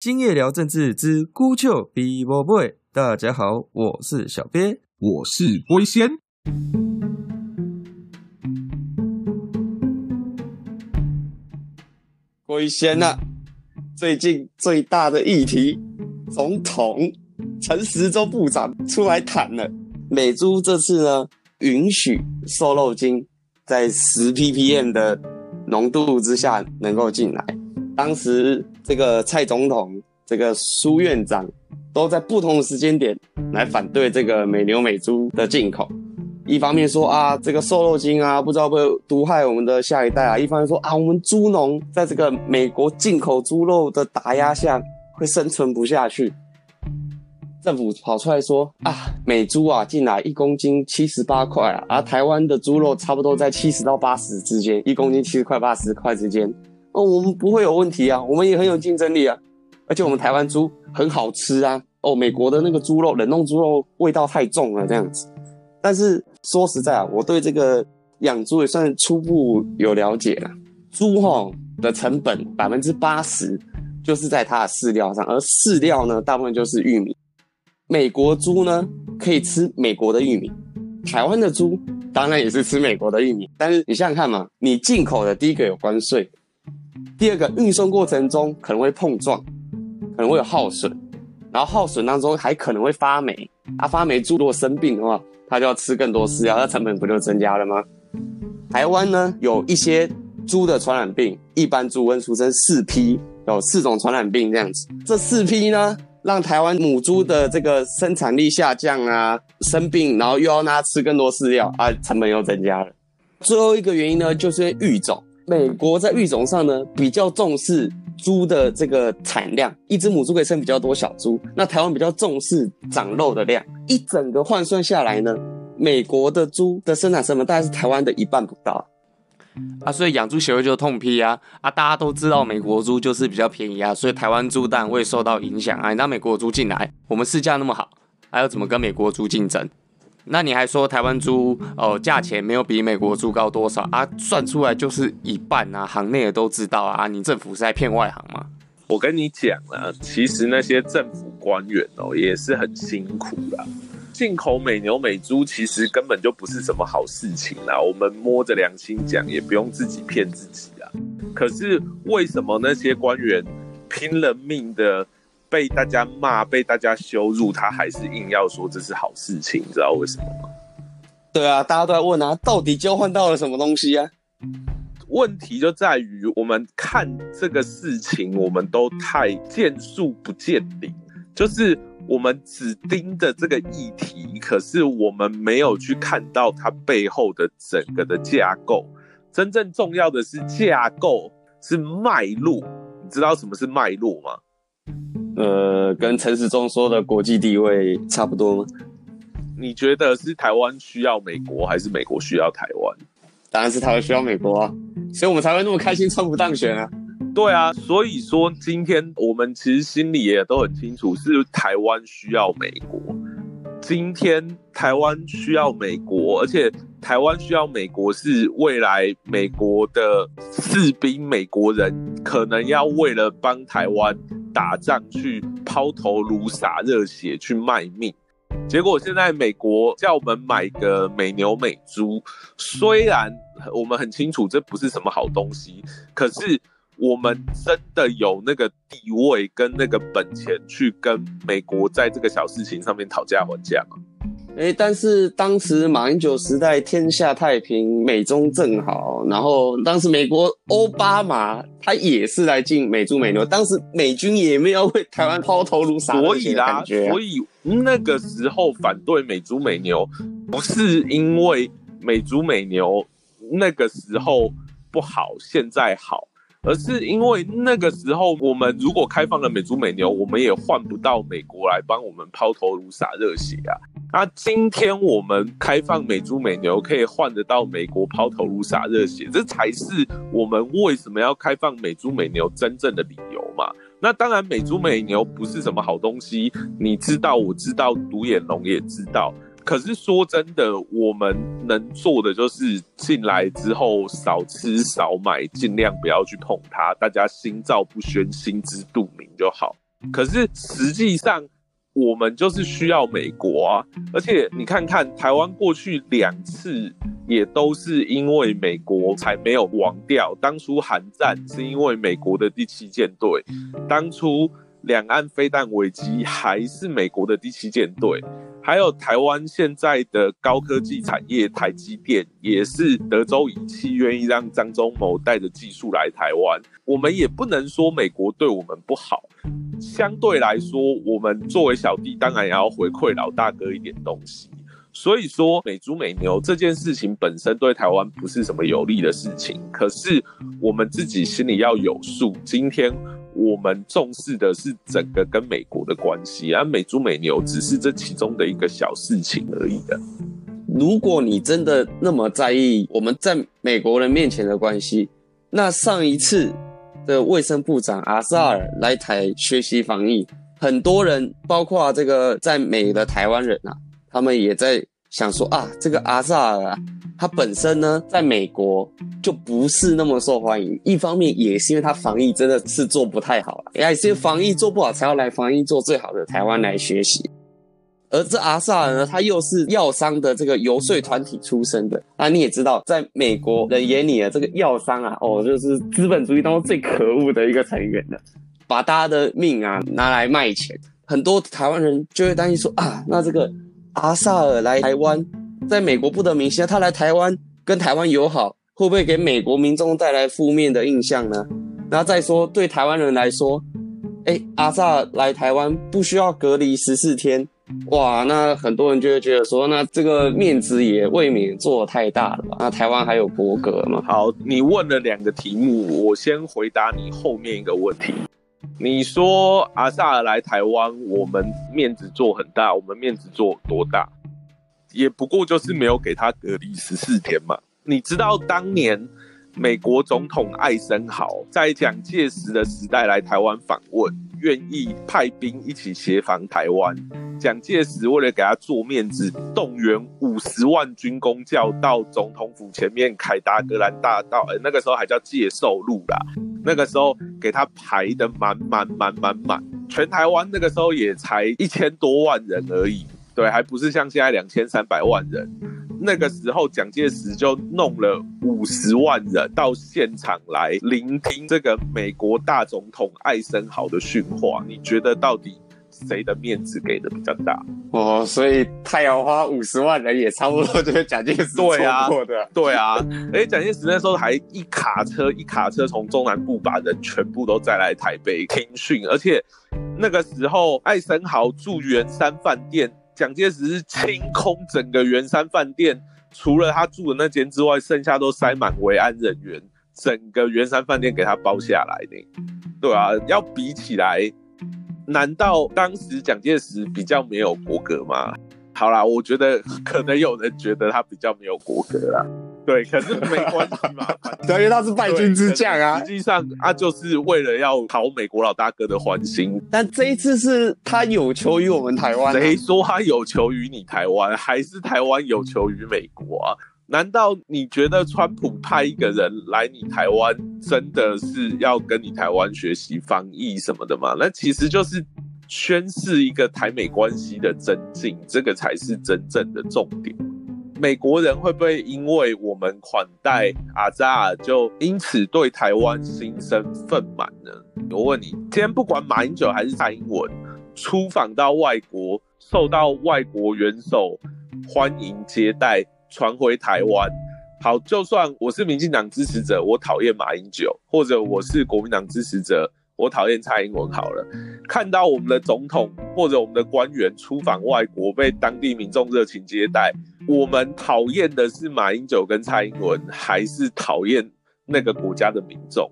今夜聊政治之孤丘比伯 boy，大家好，我是小鳖，我是龟仙。龟仙呐，最近最大的议题，总统陈时中部长出来谈了，美猪这次呢允许瘦肉精在十 ppm 的浓度之下能够进来。当时这个蔡总统、这个苏院长都在不同的时间点来反对这个美牛美猪的进口。一方面说啊，这个瘦肉精啊，不知道会毒害我们的下一代啊；一方面说啊，我们猪农在这个美国进口猪肉的打压下会生存不下去。政府跑出来说啊，美猪啊进来一公斤七十八块啊，而台湾的猪肉差不多在七十到八十之间，一公斤七十块八十块之间。哦，我们不会有问题啊，我们也很有竞争力啊，而且我们台湾猪很好吃啊。哦，美国的那个猪肉冷冻猪肉味道太重了，这样子。但是说实在啊，我对这个养猪也算初步有了解了。猪哈的成本百分之八十就是在它的饲料上，而饲料呢，大部分就是玉米。美国猪呢可以吃美国的玉米，台湾的猪当然也是吃美国的玉米。但是你想想看嘛，你进口的第一个有关税，第二个运送过程中可能会碰撞，可能会有耗损，然后耗损当中还可能会发霉。啊，发霉猪如果生病的话，它就要吃更多饲料，那成本不就增加了吗？台湾呢有一些猪的传染病，一般猪瘟俗称四批，有四种传染病这样子。这四批呢，让台湾母猪的这个生产力下降啊，生病，然后又要它吃更多饲料啊，成本又增加了。最后一个原因呢，就是育种。美国在育种上呢，比较重视猪的这个产量，一只母猪可以生比较多小猪。那台湾比较重视长肉的量，一整个换算下来呢，美国的猪的生产成本大概是台湾的一半不到。啊，所以养猪协会就痛批啊啊！大家都知道美国猪就是比较便宜啊，所以台湾猪蛋会受到影响啊。你让美国猪进来，我们市价那么好，还要怎么跟美国猪竞争？那你还说台湾猪哦价钱没有比美国猪高多少啊？算出来就是一半啊，行内也都知道啊，你政府是在骗外行吗？我跟你讲啊，其实那些政府官员哦也是很辛苦的。进口美牛美猪其实根本就不是什么好事情啦，我们摸着良心讲，也不用自己骗自己啊。可是为什么那些官员拼了命的？被大家骂，被大家羞辱，他还是硬要说这是好事情，你知道为什么吗？对啊，大家都在问啊，到底交换到了什么东西啊？问题就在于我们看这个事情，我们都太见树不见林，就是我们只盯着这个议题，可是我们没有去看到它背后的整个的架构。真正重要的是架构，是脉络。你知道什么是脉络吗？呃，跟陈时中说的国际地位差不多吗？你觉得是台湾需要美国，还是美国需要台湾？当然是台湾需要美国啊，所以我们才会那么开心，川普当选啊。对啊，所以说今天我们其实心里也都很清楚，是台湾需要美国。今天台湾需要美国，而且台湾需要美国是未来美国的士兵、美国人可能要为了帮台湾。打仗去抛头颅洒热血去卖命，结果现在美国叫我们买个美牛美猪，虽然我们很清楚这不是什么好东西，可是我们真的有那个地位跟那个本钱去跟美国在这个小事情上面讨价还价吗？哎，但是当时马英九时代天下太平，美中正好，然后当时美国奥巴马他也是来进美猪美牛，当时美军也没有为台湾抛头颅洒热血啦，所以那个时候反对美猪美牛，不是因为美猪美牛那个时候不好，现在好。而是因为那个时候，我们如果开放了美猪美牛，我们也换不到美国来帮我们抛头颅洒热血啊。那今天我们开放美猪美牛，可以换得到美国抛头颅洒热血，这才是我们为什么要开放美猪美牛真正的理由嘛。那当然，美猪美牛不是什么好东西，你知道，我知道，独眼龙也知道。可是说真的，我们能做的就是进来之后少吃少买，尽量不要去碰它。大家心照不宣，心知肚明就好。可是实际上，我们就是需要美国啊！而且你看看台湾过去两次也都是因为美国才没有亡掉。当初韩战是因为美国的第七舰队，当初两岸飞弹危机还是美国的第七舰队。还有台湾现在的高科技产业，台积电也是德州仪器愿意让张忠谋带着技术来台湾。我们也不能说美国对我们不好，相对来说，我们作为小弟，当然也要回馈老大哥一点东西。所以说，美猪美牛这件事情本身对台湾不是什么有利的事情，可是我们自己心里要有数。今天。我们重视的是整个跟美国的关系，而美猪美牛只是这其中的一个小事情而已的。如果你真的那么在意我们在美国人面前的关系，那上一次的卫生部长阿萨尔来台学习防疫，很多人，包括这个在美的台湾人啊，他们也在想说啊，这个阿萨尔。啊。他本身呢，在美国就不是那么受欢迎。一方面也是因为他防疫真的是做不太好了，也是因为防疫做不好才要来防疫做最好的台湾来学习。而这阿萨尔呢，他又是药商的这个游说团体出身的。那你也知道，在美国人眼里啊，这个药商啊，哦，就是资本主义当中最可恶的一个成员了，把大家的命啊拿来卖钱。很多台湾人就会担心说啊，那这个阿萨尔来台湾。在美国不得民心，他来台湾跟台湾友好，会不会给美国民众带来负面的印象呢？然后再说，对台湾人来说，哎，阿萨来台湾不需要隔离十四天，哇，那很多人就会觉得说，那这个面子也未免做太大了吧？那台湾还有国格吗？好，你问了两个题目，我先回答你后面一个问题。你说阿萨来台湾，我们面子做很大，我们面子做多大？也不过就是没有给他隔离十四天嘛。你知道当年美国总统艾森豪在蒋介石的时代来台湾访问，愿意派兵一起协防台湾。蒋介石为了给他做面子，动员五十万军工教到总统府前面凯达格兰大道，呃，那个时候还叫介寿路啦。那个时候给他排的满满满满满，全台湾那个时候也才一千多万人而已。对，还不是像现在两千三百万人，那个时候蒋介石就弄了五十万人到现场来聆听这个美国大总统艾森豪的训话。你觉得到底谁的面子给的比较大？哦，所以太阳花五十万人也差不多就是蒋介石对啊，对啊，而且蒋介石那时候还一卡车一卡车从中南部把人全部都载来台北听训，而且那个时候艾森豪住圆山饭店。蒋介石是清空整个圆山饭店，除了他住的那间之外，剩下都塞满维安人员，整个圆山饭店给他包下来的，对啊，要比起来，难道当时蒋介石比较没有国格吗？好啦，我觉得可能有人觉得他比较没有国格啦。对，可是没关系嘛，等于他是败军之将啊。实际上，他就是为了要讨美国老大哥的欢心。但这一次是他有求于我们台湾。谁说他有求于你台湾？还是台湾有求于美国啊？难道你觉得川普派一个人来你台湾，真的是要跟你台湾学习防疫什么的吗？那其实就是宣示一个台美关系的增进，这个才是真正的重点。美国人会不会因为我们款待阿扎尔，就因此对台湾心生愤满呢？我问你，今天不管马英九还是蔡英文出访到外国，受到外国元首欢迎接待，传回台湾，好，就算我是民进党支持者，我讨厌马英九，或者我是国民党支持者。我讨厌蔡英文好了，看到我们的总统或者我们的官员出访外国，被当地民众热情接待，我们讨厌的是马英九跟蔡英文，还是讨厌那个国家的民众？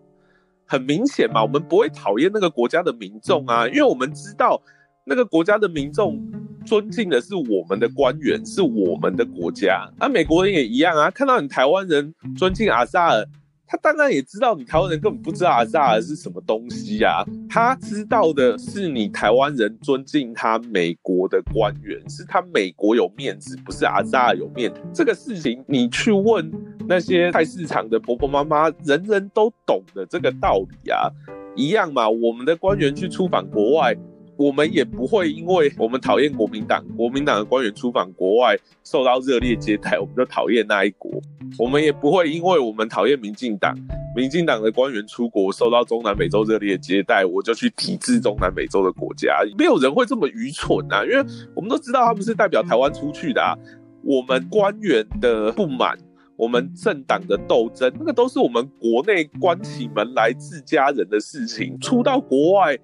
很明显嘛，我们不会讨厌那个国家的民众啊，因为我们知道那个国家的民众尊敬的是我们的官员，是我们的国家。啊，美国人也一样啊，看到你台湾人尊敬阿萨尔。他当然也知道你台湾人根本不知道阿扎尔是什么东西呀，他知道的是你台湾人尊敬他美国的官员，是他美国有面子，不是阿扎尔有面子。这个事情你去问那些菜市场的婆婆妈妈，人人都懂的这个道理啊。一样嘛，我们的官员去出访国外。我们也不会因为我们讨厌国民党，国民党的官员出访国外受到热烈接待，我们就讨厌那一国。我们也不会因为我们讨厌民进党，民进党的官员出国受到中南美洲热烈接待，我就去抵制中南美洲的国家。没有人会这么愚蠢啊！因为我们都知道他们是代表台湾出去的啊。我们官员的不满，我们政党的斗争，那个都是我们国内关起门来自家人的事情。出到国外。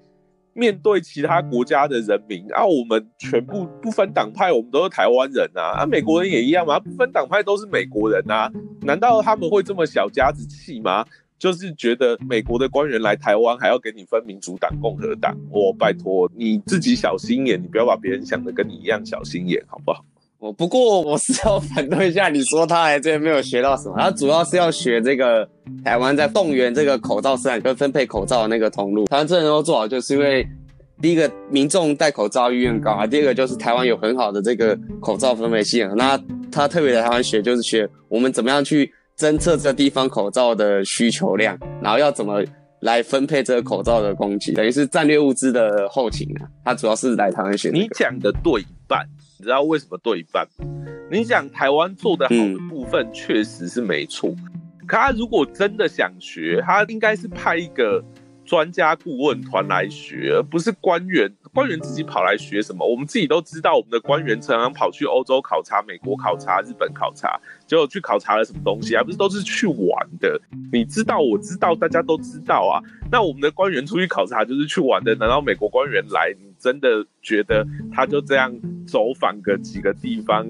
面对其他国家的人民啊，我们全部不分党派，我们都是台湾人啊，啊，美国人也一样嘛，不分党派都是美国人啊，难道他们会这么小家子气吗？就是觉得美国的官员来台湾还要给你分民主党、共和党，我拜托你自己小心眼，你不要把别人想的跟你一样小心眼，好不好？我不过我是要反对一下，你说他来这边没有学到什么，他主要是要学这个台湾在动员这个口罩生产跟分配口罩的那个通路。台湾这能够做好，就是因为第一个民众戴口罩意愿高啊，第二个就是台湾有很好的这个口罩分配系统。那他特别来台湾学，就是学我们怎么样去侦测这个地方口罩的需求量，然后要怎么来分配这个口罩的供给，等于是战略物资的后勤啊。他主要是来台湾学。你讲的对一半。你知道为什么对一半？你讲台湾做的好的部分确实是没错，可他如果真的想学，他应该是派一个专家顾问团来学，不是官员。官员自己跑来学什么？我们自己都知道，我们的官员常常跑去欧洲考察、美国考察、日本考察，结果去考察了什么东西还？不是都是去玩的？你知道，我知道，大家都知道啊。那我们的官员出去考察就是去玩的，难道美国官员来？你真的觉得他就这样走访个几个地方，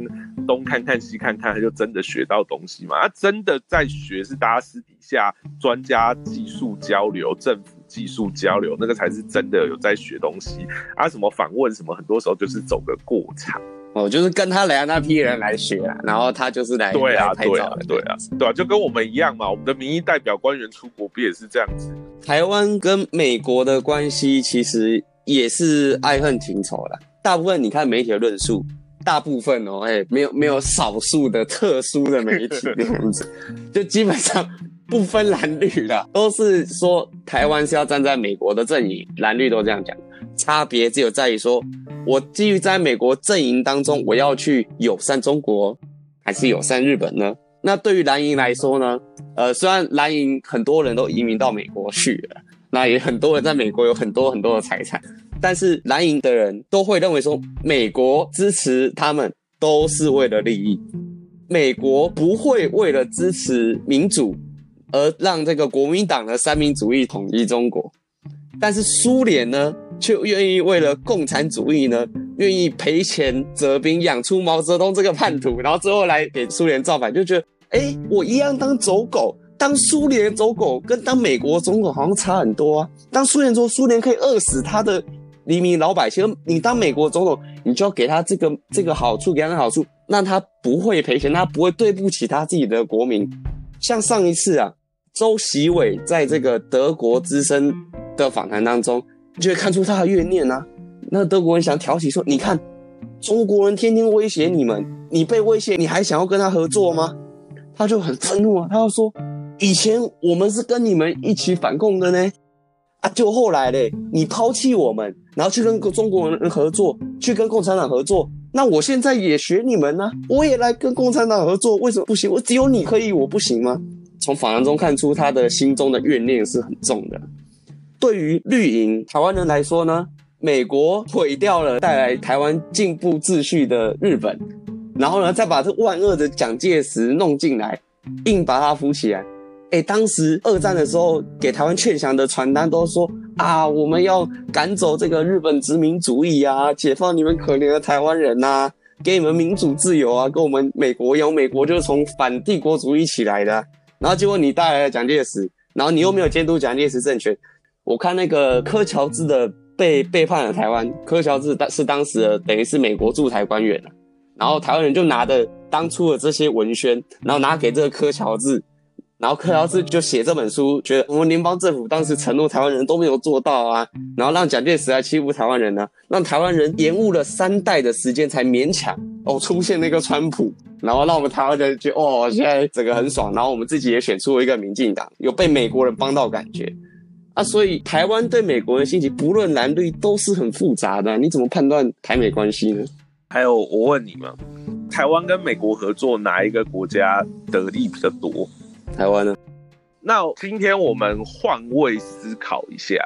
东看看西看看，他就真的学到东西吗？他真的在学，是大家私底下专家技术交流、政府技术交流，那个才是真的有在学东西啊！什么访问什么，很多时候就是走个过场哦，就是跟他来的那批人来学，然后他就是来对啊，对啊，对啊，对啊，就跟我们一样嘛。我们的民意代表官员出国不也是这样子？台湾跟美国的关系其实。也是爱恨情仇啦。大部分你看媒体的论述，大部分哦，哎，没有没有少数的特殊的媒体这样子，就基本上不分蓝绿的，都是说台湾是要站在美国的阵营，蓝绿都这样讲。差别只有在于说，我基于在美国阵营当中，我要去友善中国，还是友善日本呢？那对于蓝营来说呢？呃，虽然蓝营很多人都移民到美国去了。那也很多人在美国有很多很多的财产，但是蓝营的人都会认为说，美国支持他们都是为了利益，美国不会为了支持民主而让这个国民党的三民主义统一中国，但是苏联呢，却愿意为了共产主义呢，愿意赔钱折兵养出毛泽东这个叛徒，然后最后来给苏联造反，就觉得，哎，我一样当走狗。当苏联走狗跟当美国总统好像差很多啊！当苏联走苏联可以饿死他的黎民老百姓，你当美国总统，你就要给他这个这个好处，给他好处，那他不会赔钱，他不会对不起他自己的国民。像上一次啊，周习伟在这个德国资深的访谈当中，就会看出他的怨念啊。那德国人想挑起说，你看中国人天天威胁你们，你被威胁，你还想要跟他合作吗？他就很愤怒啊，他要说。以前我们是跟你们一起反共的呢，啊，就后来嘞，你抛弃我们，然后去跟中国人合作，去跟共产党合作，那我现在也学你们呢，我也来跟共产党合作，为什么不行？我只有你可以，我不行吗？从访谈中看出他的心中的怨念是很重的。对于绿营台湾人来说呢，美国毁掉了带来台湾进步秩序的日本，然后呢，再把这万恶的蒋介石弄进来，硬把他扶起来。哎，当时二战的时候，给台湾劝降的传单都说啊，我们要赶走这个日本殖民主义啊，解放你们可怜的台湾人呐，给你们民主自由啊，跟我们美国一样，美国就是从反帝国主义起来的。然后结果你带来了蒋介石，然后你又没有监督蒋介石政权。我看那个柯乔治的被背叛了台湾，柯乔治当是当时的等于是美国驻台官员，然后台湾人就拿着当初的这些文宣，然后拿给这个柯乔治。然后柯乔治就写这本书，觉得我们联邦政府当时承诺台湾人都没有做到啊，然后让蒋介石来欺负台湾人呢，让台湾人延误了三代的时间才勉强哦出现那个川普，然后让我们台湾人觉得哦现在整个很爽，然后我们自己也选出了一个民进党，有被美国人帮到感觉。啊，所以台湾对美国的心情，不论蓝绿都是很复杂的。你怎么判断台美关系呢？还有，我问你嘛，台湾跟美国合作，哪一个国家得利比较多？台湾呢？那今天我们换位思考一下，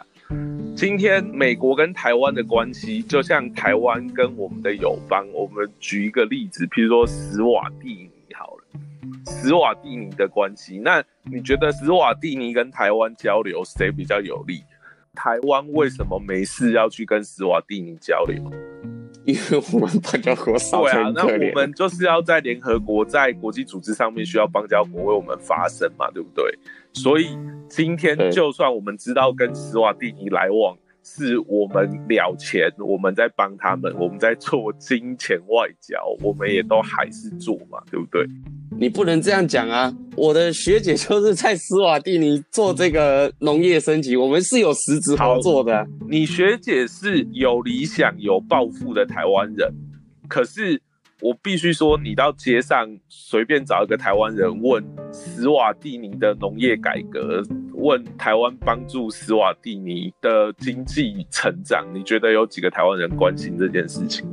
今天美国跟台湾的关系，就像台湾跟我们的友邦，我们举一个例子，譬如说史瓦蒂尼好了，史瓦蒂尼的关系，那你觉得史瓦蒂尼跟台湾交流谁比较有利？台湾为什么没事要去跟史瓦蒂尼交流？因为我们邦交国少，对啊，那我们就是要在联合国、在国际组织上面需要邦交国为我们发声嘛，对不对？所以今天就算我们知道跟斯瓦蒂尼来往是我们了钱，我们在帮他们，我们在做金钱外交，我们也都还是做嘛，对不对？你不能这样讲啊！我的学姐就是在斯瓦蒂尼做这个农业升级，我们是有实质合作的。你学姐是有理想、有抱负的台湾人，可是我必须说，你到街上随便找一个台湾人问斯瓦蒂尼的农业改革，问台湾帮助斯瓦蒂尼的经济成长，你觉得有几个台湾人关心这件事情？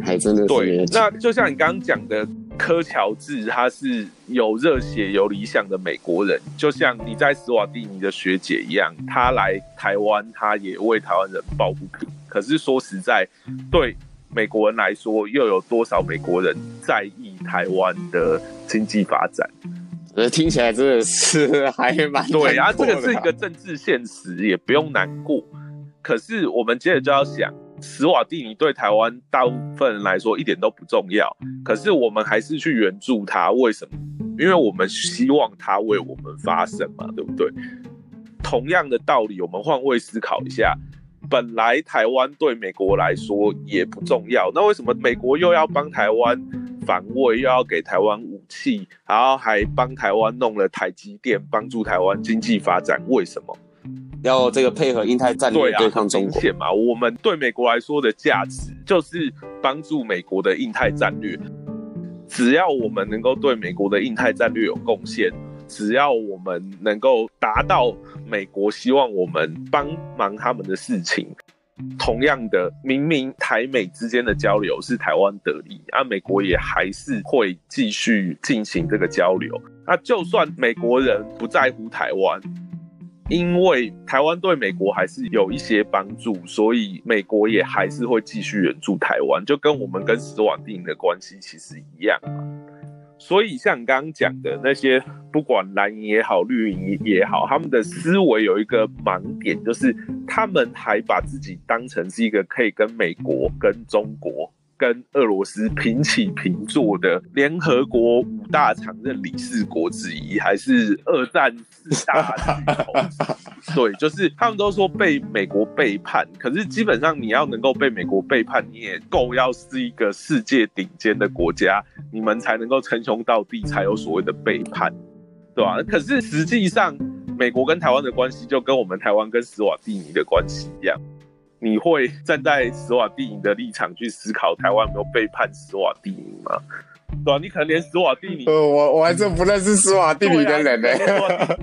还真的对。那就像你刚刚讲的。柯乔治他是有热血、有理想的美国人，就像你在斯瓦蒂尼的学姐一样，他来台湾，他也为台湾人抱不平。可是说实在，对美国人来说，又有多少美国人在意台湾的经济发展？呃，听起来真的是还蛮对啊。这个是一个政治现实，也不用难过。可是我们接着就要想。史瓦蒂尼对台湾大部分人来说一点都不重要，可是我们还是去援助他，为什么？因为我们希望他为我们发声嘛，对不对？同样的道理，我们换位思考一下，本来台湾对美国来说也不重要，那为什么美国又要帮台湾防卫，又要给台湾武器，然后还帮台湾弄了台积电，帮助台湾经济发展？为什么？要这个配合印太战略对抗中国嘛？我们对美国来说的价值就是帮助美国的印太战略。只要我们能够对美国的印太战略有贡献，只要我们能够达到美国希望我们帮忙他们的事情，同样的，明明台美之间的交流是台湾得利，啊，美国也还是会继续进行这个交流。那就算美国人不在乎台湾。因为台湾对美国还是有一些帮助，所以美国也还是会继续援助台湾，就跟我们跟斯瓦蒂尼的关系其实一样嘛。所以像刚刚讲的那些，不管蓝营也好，绿营也好，他们的思维有一个盲点，就是他们还把自己当成是一个可以跟美国、跟中国。跟俄罗斯平起平坐的联合国五大常任理事国之一，还是二战四大巨头？对，就是他们都说被美国背叛，可是基本上你要能够被美国背叛，你也够要是一个世界顶尖的国家，你们才能够称兄道弟，才有所谓的背叛，对吧？可是实际上，美国跟台湾的关系就跟我们台湾跟斯瓦蒂尼的关系一样。你会站在斯瓦蒂尼的立场去思考台湾有没有背叛斯瓦蒂尼吗？对吧？你可能连斯瓦蒂尼，呃，我我还真不认识斯瓦蒂尼的人呢，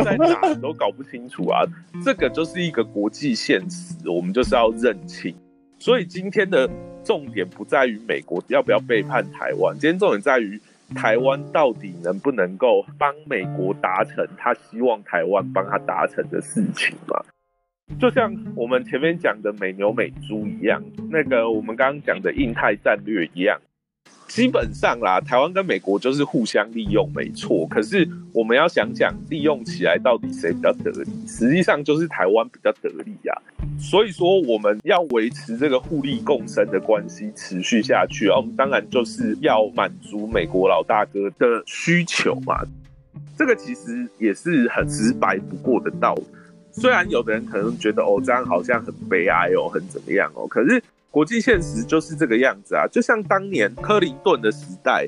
在哪都搞不清楚啊。这个就是一个国际现实，我们就是要认清。所以今天的重点不在于美国要不要背叛台湾，今天重点在于台湾到底能不能够帮美国达成他希望台湾帮他达成的事情嘛？就像我们前面讲的美牛美猪一样，那个我们刚刚讲的印太战略一样，基本上啦，台湾跟美国就是互相利用，没错。可是我们要想想，利用起来到底谁比较得利？实际上就是台湾比较得利呀。所以说，我们要维持这个互利共生的关系持续下去啊，我们当然就是要满足美国老大哥的需求嘛。这个其实也是很直白不过的道理。虽然有的人可能觉得哦，这样好像很悲哀哦，很怎么样哦，可是国际现实就是这个样子啊。就像当年克林顿的时代，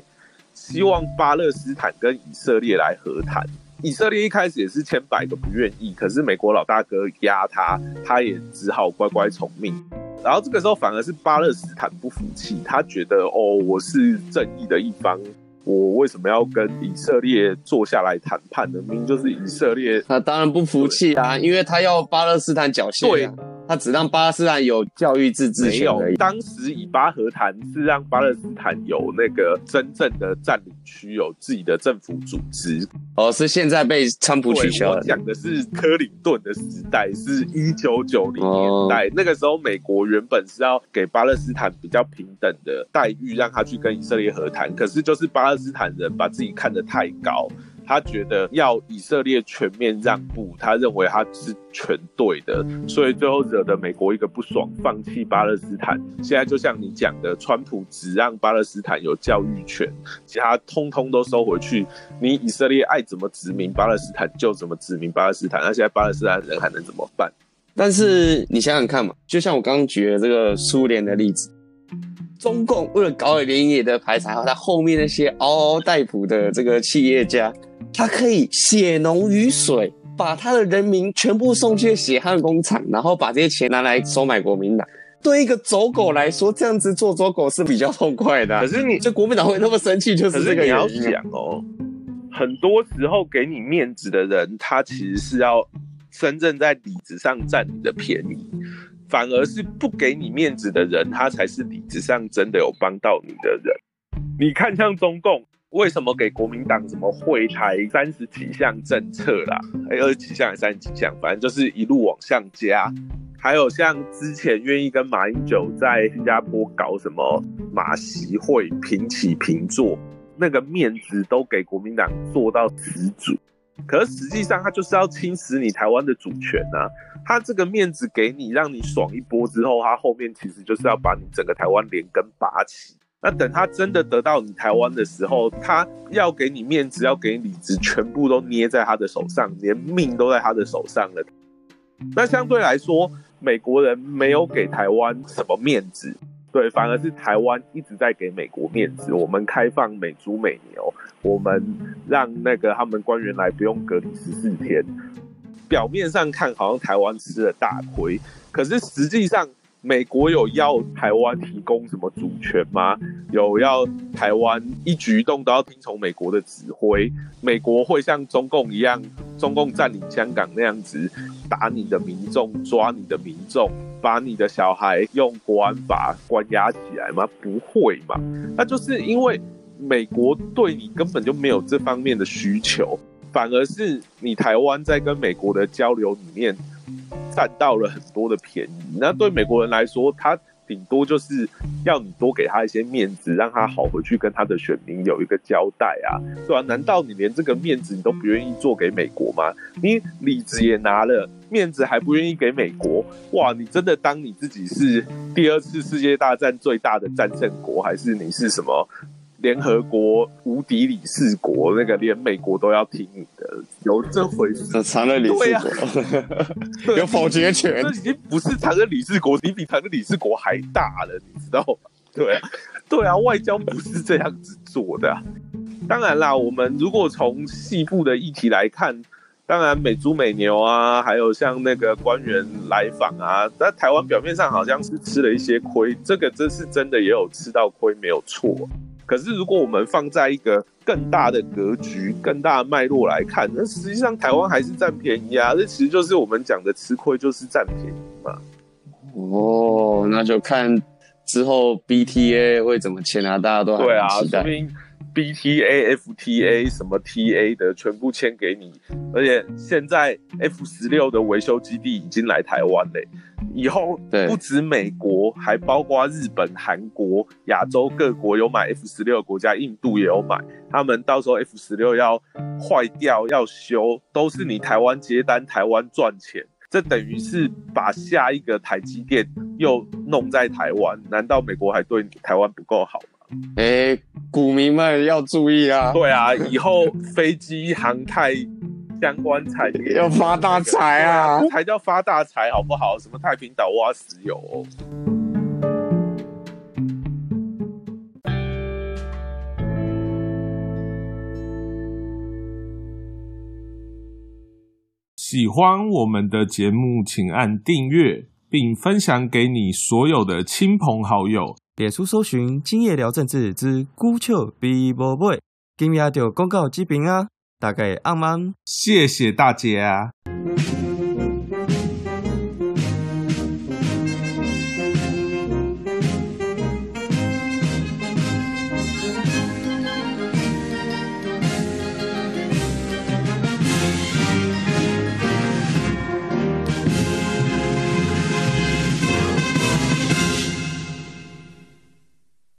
希望巴勒斯坦跟以色列来和谈，以色列一开始也是千百个不愿意，可是美国老大哥压他，他也只好乖乖从命。然后这个时候反而是巴勒斯坦不服气，他觉得哦，我是正义的一方。国为什么要跟以色列坐下来谈判呢？明明就是以色列那当然不服气啊，因为他要巴勒斯坦缴械、啊，他只让巴勒斯坦有教育自治权而已。，当时以巴和谈是让巴勒斯坦有那个真正的占领区，有自己的政府组织。哦，是现在被川普取对，消了。我讲的是克林顿的时代，是一九九零哦年代。那个时候，美国原本是要给巴勒斯坦比较平等的待遇，让他去跟以色列和谈。可是，就是巴勒斯坦人把自己看得太高，他觉得要以色列全面让步，他认为他是全对的，所以最后惹得美国一个不爽，放弃巴勒斯坦。现在就像你讲的，川普只让巴勒斯坦有教育权，其他通通都收回去。你以色列爱怎么殖民巴勒斯坦就怎么殖民巴勒斯坦，那现在巴勒斯坦人还能怎么办？但是你想想看嘛，就像我刚刚举的这个苏联的例子，中共为了搞连野的排查，他后面那些嗷嗷待哺的这个企业家，他可以血浓于水，把他的人民全部送去血汗工厂，然后把这些钱拿来收买国民党。对一个走狗来说，这样子做走狗是比较痛快的啊、可是你，这国民党会那么生气，就是这个是你要。想哦，很多时候给你面子的人，他其实是要真正在理子上占你的便宜。反而是不给你面子的人，他才是理子上真的有帮到你的人。你看，像中共为什么给国民党什么会台三十几项政策啦，还二十几项还三十几项，反正就是一路往上加。还有像之前愿意跟马英九在新加坡搞什么马习会平起平坐，那个面子都给国民党做到十足。可是实际上，他就是要侵蚀你台湾的主权啊！他这个面子给你，让你爽一波之后，他后面其实就是要把你整个台湾连根拔起。那等他真的得到你台湾的时候，他要给你面子，要给你理智，全部都捏在他的手上，连命都在他的手上了。那相对来说，美国人没有给台湾什么面子，对，反而是台湾一直在给美国面子。我们开放美猪美牛，我们让那个他们官员来不用隔离十四天。表面上看好像台湾吃了大亏，可是实际上美国有要台湾提供什么主权吗？有要台湾一举一动都要听从美国的指挥？美国会像中共一样，中共占领香港那样子打你的民众、抓你的民众，把你的小孩用国安法关押起来吗？不会嘛？那就是因为美国对你根本就没有这方面的需求。反而是你台湾在跟美国的交流里面占到了很多的便宜。那对美国人来说，他顶多就是要你多给他一些面子，让他好回去跟他的选民有一个交代啊，对吧、难道你连这个面子你都不愿意做给美国吗？你里子也拿了，面子还不愿意给美国？哇，你真的当你自己是第二次世界大战最大的战胜国，还是你是什么？联合国无敌理事国，那个连美国都要听你的，有这回事？常任理事国、有否决权这。已经不是常任理事国，你比常任理事国还大了，你知道吗？对啊，对啊，外交不是这样子做的啊、当然啦，我们如果从细部的议题来看，当然美猪美牛啊，还有像那个官员来访啊，在台湾表面上好像是吃了一些亏，这个真是真的也有吃到亏，没有错。可是如果我们放在一个更大的格局、更大的脉络来看，那实际上台湾还是占便宜啊，这其实就是我们讲的吃亏就是占便宜嘛。哦，那就看之后 BTA 会怎么签啊，大家都还对啊。说明 BTA、FTA 什么 TA 的全部签给你，而且现在 F 十六的维修基地已经来台湾嘞。以后不止美国，还包括日本、韩国、亚洲各国有买 F 十六的国家，印度也有买。他们到时候 F 十六要坏掉要修，都是你台湾接单，台湾赚钱。这等于是把下一个台积电又弄在台湾，难道美国还对台湾不够好吗？哎、股民们要注意啊，对啊，以后飞机、航太相关产业要发大财啊这！才叫发大财，好不好？什么太平岛挖石油、哦？喜欢我们的节目，请按订阅，并分享给你所有的亲朋好友。脸书搜寻“今夜聊政治之孤丘比伯贝”，今夜就公告这边啊，大家晚安。谢谢大家。